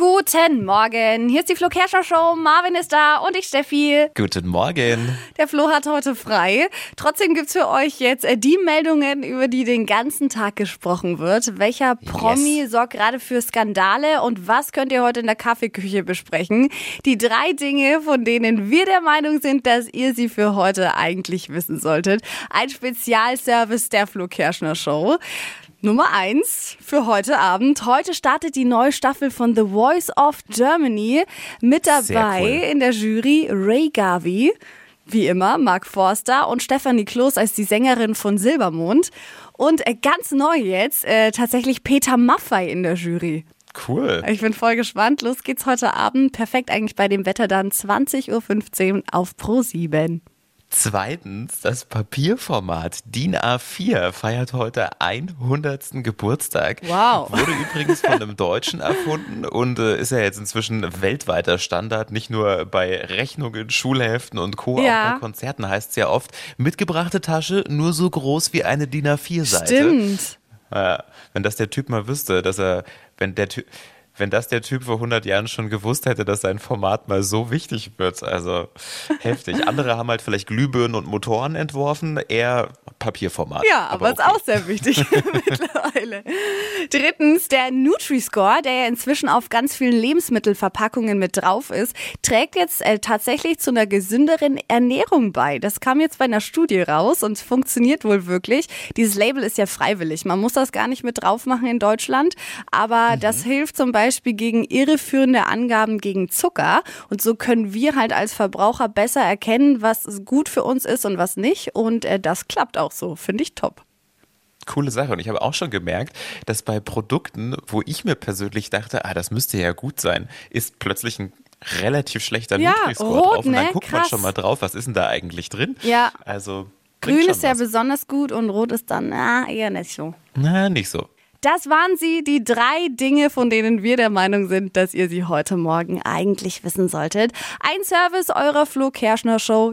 Guten Morgen. Hier ist die Flo Kerschner Show. Marvin ist da und ich, Steffi. Guten Morgen. Der Flo hat heute frei. Trotzdem gibt's für euch jetzt äh, die Meldungen, über die den ganzen Tag gesprochen wird. Welcher Promi Yes. sorgt gerade für Skandale und was könnt ihr heute in der Kaffeeküche besprechen? Die drei Dinge, von denen wir der Meinung sind, dass ihr sie für heute eigentlich wissen solltet. Ein Spezialservice der Flo Kerschner Show. Nummer eins für heute Abend. Heute startet die neue Staffel von The Voice of Germany. Mit dabei cool. in der Jury Ray Gavi, wie immer, Mark Forster und Stefanie Kloß als die Sängerin von Silbermond. Und äh, ganz neu jetzt äh, tatsächlich Peter Maffei in der Jury. Cool. Ich bin voll gespannt. Los geht's heute Abend. Perfekt eigentlich bei dem Wetter dann 20.15 Uhr auf Pro 7. Zweitens, das Papierformat DIN A4 feiert heute 100. Geburtstag. Wow. Wurde übrigens von einem Deutschen erfunden und äh, ist ja jetzt inzwischen weltweiter Standard, nicht nur bei Rechnungen, Schulheften und Co. Ja. Auch bei Konzerten heißt es ja oft, mitgebrachte Tasche nur so groß wie eine DIN A4-Seite. Stimmt. Ja, wenn das der Typ mal wüsste, dass er, wenn der Typ, wenn das der Typ vor 100 Jahren schon gewusst hätte, dass sein Format mal so wichtig wird, also heftig. Andere haben halt vielleicht Glühbirnen und Motoren entworfen, eher Papierformat. Ja, aber, ist okay. auch sehr wichtig mittlerweile. Drittens, der Nutri-Score, der ja inzwischen auf ganz vielen Lebensmittelverpackungen mit drauf ist, trägt jetzt äh, tatsächlich zu einer gesünderen Ernährung bei. Das kam jetzt bei einer Studie raus und funktioniert wohl wirklich. Dieses Label ist ja freiwillig. Man muss das gar nicht mit drauf machen in Deutschland, aber das hilft zum Beispiel gegen irreführende Angaben gegen Zucker. Und so können wir halt als Verbraucher besser erkennen, was gut für uns ist und was nicht. Und äh, das klappt auch so. Finde ich top. Coole Sache. Und ich habe auch schon gemerkt, dass bei Produkten, wo ich mir persönlich dachte, ah, das müsste ja gut sein, ist plötzlich ein relativ schlechter Ja, Nutri-Score rot, drauf. Und dann ne? guckt man Krass. schon mal drauf, was ist denn da eigentlich drin? Ja. Also. Grün ist ja was. besonders gut und rot ist dann ah, eher nicht so. Na, nicht so. Das waren sie, die drei Dinge, von denen wir der Meinung sind, dass ihr sie heute Morgen eigentlich wissen solltet. Ein Service eurer Flo Kerschner Show.